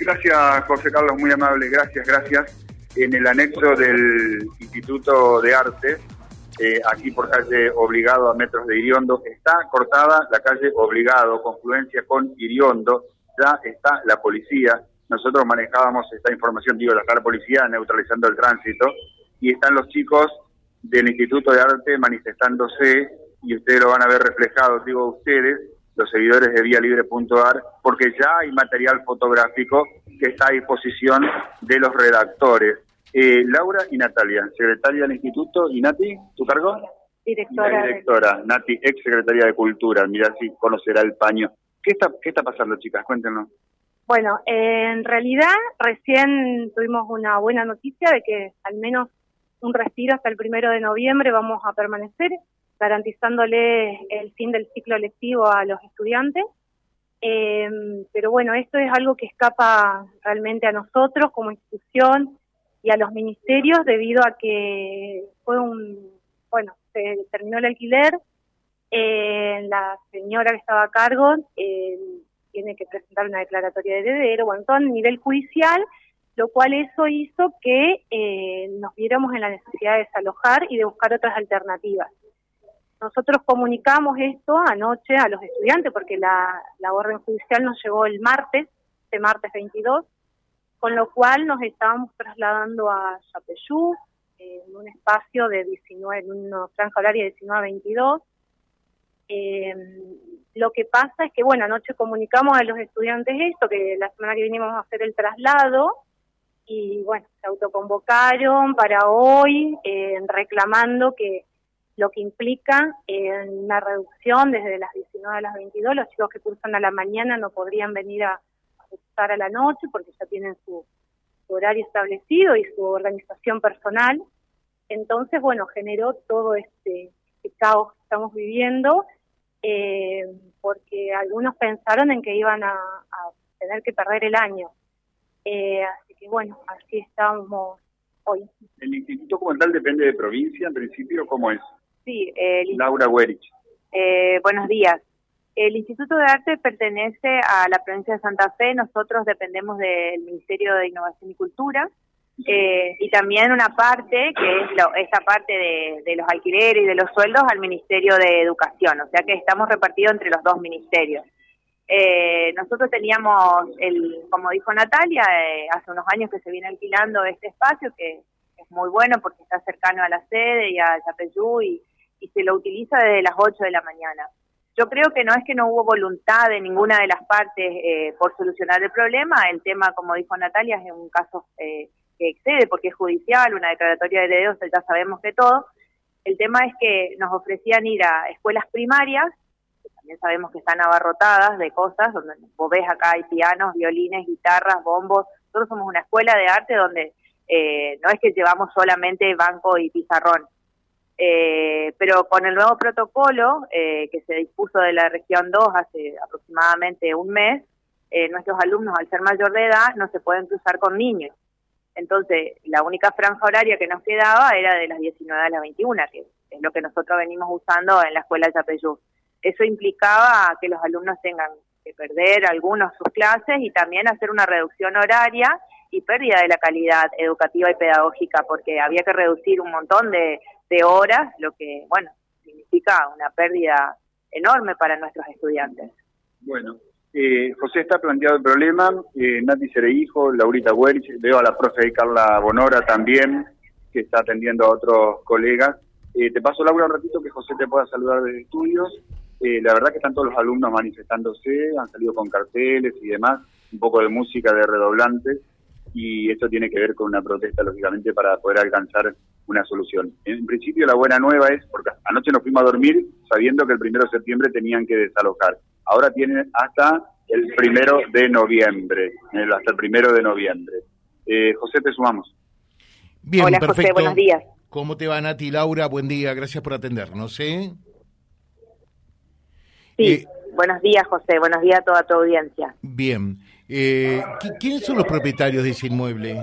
Gracias, José Carlos, muy amable, gracias, gracias. En el anexo del Instituto de Arte, eh, aquí por calle Obligado a metros de Iriondo, está cortada la calle Obligado, confluencia con Iriondo, ya está la policía. Nosotros manejábamos esta información, digo, la la policía neutralizando el tránsito, y están los chicos del Instituto de Arte manifestándose, y ustedes lo van a ver reflejado, digo ustedes, los seguidores de Libre.ar, porque ya hay material fotográfico que está a disposición de los redactores. Eh, Laura y Natalia, secretaria del instituto, y Nati, ¿tu cargo? Directora. directora, Nati, ex secretaria de Cultura, mira si conocerá el paño. ¿Qué está, qué está pasando, chicas? Cuéntenos. Bueno, en realidad recién tuvimos una buena noticia de que al menos un respiro hasta el primero de noviembre vamos a permanecer garantizándole el fin del ciclo lectivo a los estudiantes. Eh, pero bueno, esto es algo que escapa realmente a nosotros como institución y a los ministerios debido a que fue un, bueno, se terminó el alquiler, eh, la señora que estaba a cargo eh, tiene que presentar una declaratoria de heredero, bueno, todo a nivel judicial, lo cual eso hizo que nos viéramos en la necesidad de desalojar y de buscar otras alternativas. Nosotros comunicamos esto anoche a los estudiantes porque la, orden judicial nos llegó el martes, este martes 22, con lo cual nos estábamos trasladando a Chapeyú, en un espacio de 19, en una franja horaria de 19 a 22. Eh, lo que pasa es que, bueno, anoche comunicamos a los estudiantes esto, que la semana que vinimos a hacer el traslado, y bueno, se autoconvocaron para hoy, eh, reclamando que lo que implica una reducción desde las 19 a las 22. Los chicos que cursan a la mañana no podrían venir a, cursar a la noche porque ya tienen su, horario establecido y su organización personal. Entonces, bueno, generó todo este, este caos que estamos viviendo eh, porque algunos pensaron en que iban a, tener que perder el año. Eh, así que bueno, así estamos hoy. ¿El instituto como tal depende de provincia en principio? ¿Cómo es? Sí, el, Laura Werich. Eh, buenos días. El Instituto de Arte pertenece a la provincia de Santa Fe, nosotros dependemos del Ministerio de Innovación y Cultura, eh, y también una parte, que es lo, esta parte de, los alquileres y de los sueldos, al Ministerio de Educación, o sea que estamos repartidos entre los dos ministerios. Eh, nosotros teníamos, el, como dijo Natalia, hace unos años que se viene alquilando este espacio, que muy bueno porque está cercano a la sede y a Yapeyú y y se lo utiliza desde las 8 de la mañana. Yo creo que no es que no hubo voluntad de ninguna de las partes eh, por solucionar el problema, el tema, como dijo Natalia, es un caso eh, que excede porque es judicial, una declaratoria de herederos, ya sabemos que todo. El tema es que nos ofrecían ir a escuelas primarias, que también sabemos que están abarrotadas de cosas, donde vos ves acá hay pianos, violines, guitarras, bombos, nosotros somos una escuela de arte donde eh, no es que llevamos solamente banco y pizarrón, eh, pero con el nuevo protocolo eh, que se dispuso de la región 2 hace aproximadamente un mes, eh, nuestros alumnos, al ser mayor de edad, no se pueden cruzar con niños. Entonces, la única franja horaria que nos quedaba era de las 19 a las 21, que es lo que nosotros venimos usando en la escuela de Chapeyú. Eso implicaba que los alumnos tengan perder algunos sus clases y también hacer una reducción horaria y pérdida de la calidad educativa y pedagógica, porque había que reducir un montón de, de horas, lo que, bueno, significa una pérdida enorme para nuestros estudiantes. Bueno, eh, José está planteado el problema, eh, Nati Cereijo, Laurita Welch, veo a la profe Carla Bonora también, que está atendiendo a otros colegas. Eh, te paso, Laura, un ratito que José te pueda saludar desde estudios. Eh, la verdad que están todos los alumnos manifestándose, han salido con carteles y demás, un poco de música de redoblantes, y esto tiene que ver con una protesta, lógicamente, para poder alcanzar una solución. En principio la buena nueva es, porque anoche nos fuimos a dormir sabiendo que el primero de septiembre tenían que desalojar. Ahora tienen hasta el primero de noviembre, eh, hasta el primero de noviembre. Eh, José, te sumamos. Bien, Hola, perfecto. José, buenos días. ¿Cómo te va, Nati? Laura, buen día, gracias por atendernos. ¿eh? Sí, eh, buenos días, José, buenos días a toda tu audiencia. Bien. Eh, ¿Quiénes son los propietarios de ese inmueble?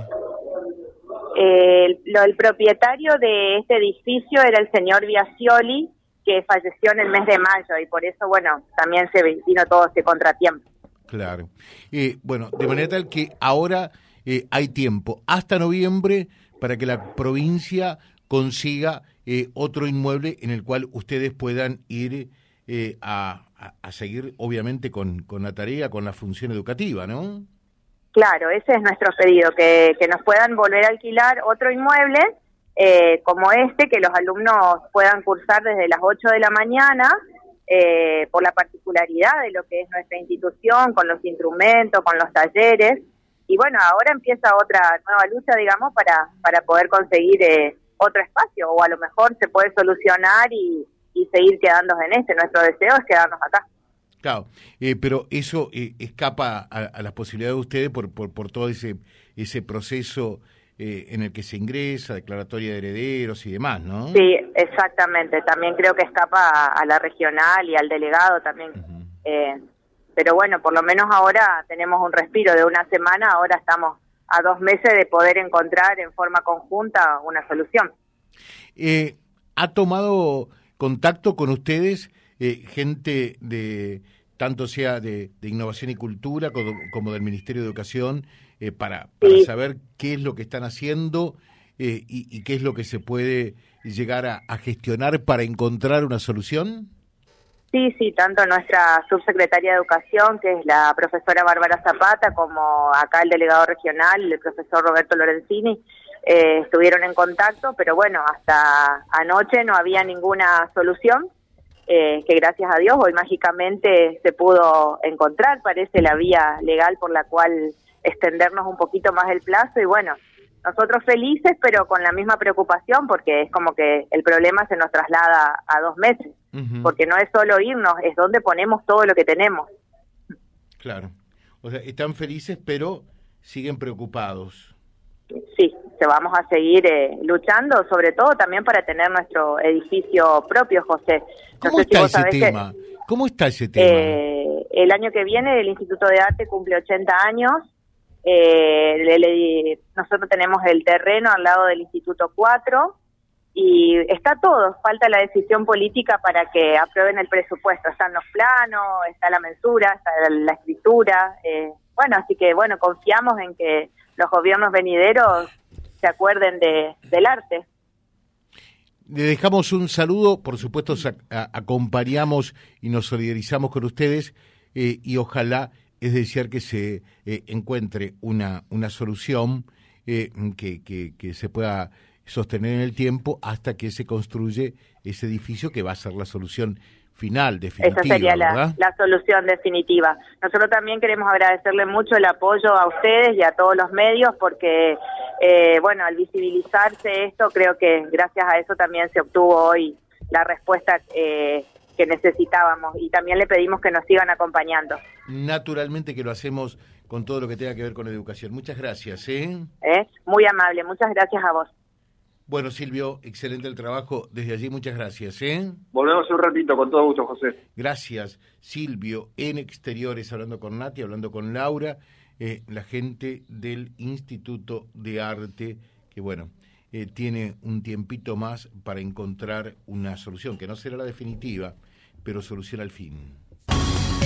Eh, lo, el propietario de este edificio era el señor Biasioli, que falleció en el mes de mayo y por eso, bueno, también se vino todo este contratiempo. Claro. Eh, bueno, de manera tal que ahora eh, hay tiempo hasta noviembre para que la provincia consiga eh, otro inmueble en el cual ustedes puedan ir a, seguir, obviamente, con, la tarea, con la función educativa, ¿no? Claro, ese es nuestro pedido, que, nos puedan volver a alquilar otro inmueble como este, que los alumnos puedan cursar desde las 8 de la mañana eh, por la particularidad de lo que es nuestra institución, con los instrumentos, con los talleres. Y bueno, ahora empieza otra nueva lucha, digamos, para, para poder conseguir eh, otro espacio, o a lo mejor se puede solucionar y, seguir quedando en este. Nuestro deseo es quedarnos acá. Claro, eh, pero eso escapa a, a, las posibilidades de ustedes por, por, por todo ese, ese proceso eh, en el que se ingresa, declaratoria de herederos y demás, ¿no? Sí, exactamente. También creo que escapa a, la regional y al delegado también. eh, pero bueno, por lo menos ahora tenemos un respiro de una semana, ahora estamos a dos meses de poder encontrar en forma conjunta una solución. Eh, ¿Ha tomado contacto con ustedes eh, gente de tanto sea de, innovación y cultura como, del Ministerio de Educación, eh, para, saber qué es lo que están haciendo eh, y, qué es lo que se puede llegar a, gestionar para encontrar una solución? Sí, sí, tanto nuestra subsecretaria de Educación, que es la profesora Bárbara Zapata, como acá el delegado regional, el profesor Roberto Lorenzini, eh, estuvieron en contacto, pero bueno, hasta anoche no había ninguna solución eh, que gracias a Dios hoy mágicamente se pudo encontrar, parece la vía legal por la cual extendernos un poquito más el plazo y bueno, nosotros felices pero con la misma preocupación porque es como que el problema se nos traslada a dos meses, porque no es solo irnos, es donde ponemos todo lo que tenemos. Claro, o sea, están felices pero siguen preocupados. Que vamos a seguir eh, luchando, sobre todo también para tener nuestro edificio propio, José. ¿Cómo está ese tema? ¿Cómo está ese tema? Eh, el año que viene el Instituto de Arte cumple 80 años. Eh, nosotros tenemos el terreno al lado del Instituto 4 y está todo. Falta la decisión política para que aprueben el presupuesto. Están los planos, está la mensura, está la escritura. bueno, así que bueno, confiamos en que los gobiernos venideros se acuerden de, del arte. Le dejamos un saludo, por supuesto acompañamos y nos solidarizamos con ustedes eh, y ojalá es desear que se eh, encuentre una, una solución eh, que, que, que, se pueda sostener en el tiempo hasta que se construye ese edificio que va a ser la solución final, definitiva. Esa sería la, solución definitiva. Nosotros también queremos agradecerle mucho el apoyo a ustedes y a todos los medios porque, eh, bueno, al visibilizarse esto, creo que gracias a eso también se obtuvo hoy la respuesta eh, que necesitábamos y también le pedimos que nos sigan acompañando. Naturalmente que lo hacemos con todo lo que tenga que ver con educación. Muchas gracias. ¿eh? ¿Eh? Muy amable, muchas gracias a vos. Bueno, Silvio, excelente el trabajo. Desde allí, muchas gracias. ¿eh? Volvemos un ratito, con todo gusto, José. Gracias, Silvio, en Exteriores, hablando con Nati, hablando con Laura, eh, la gente del Instituto de Arte, que bueno, eh, tiene un tiempito más para encontrar una solución, que no será la definitiva, pero solución al fin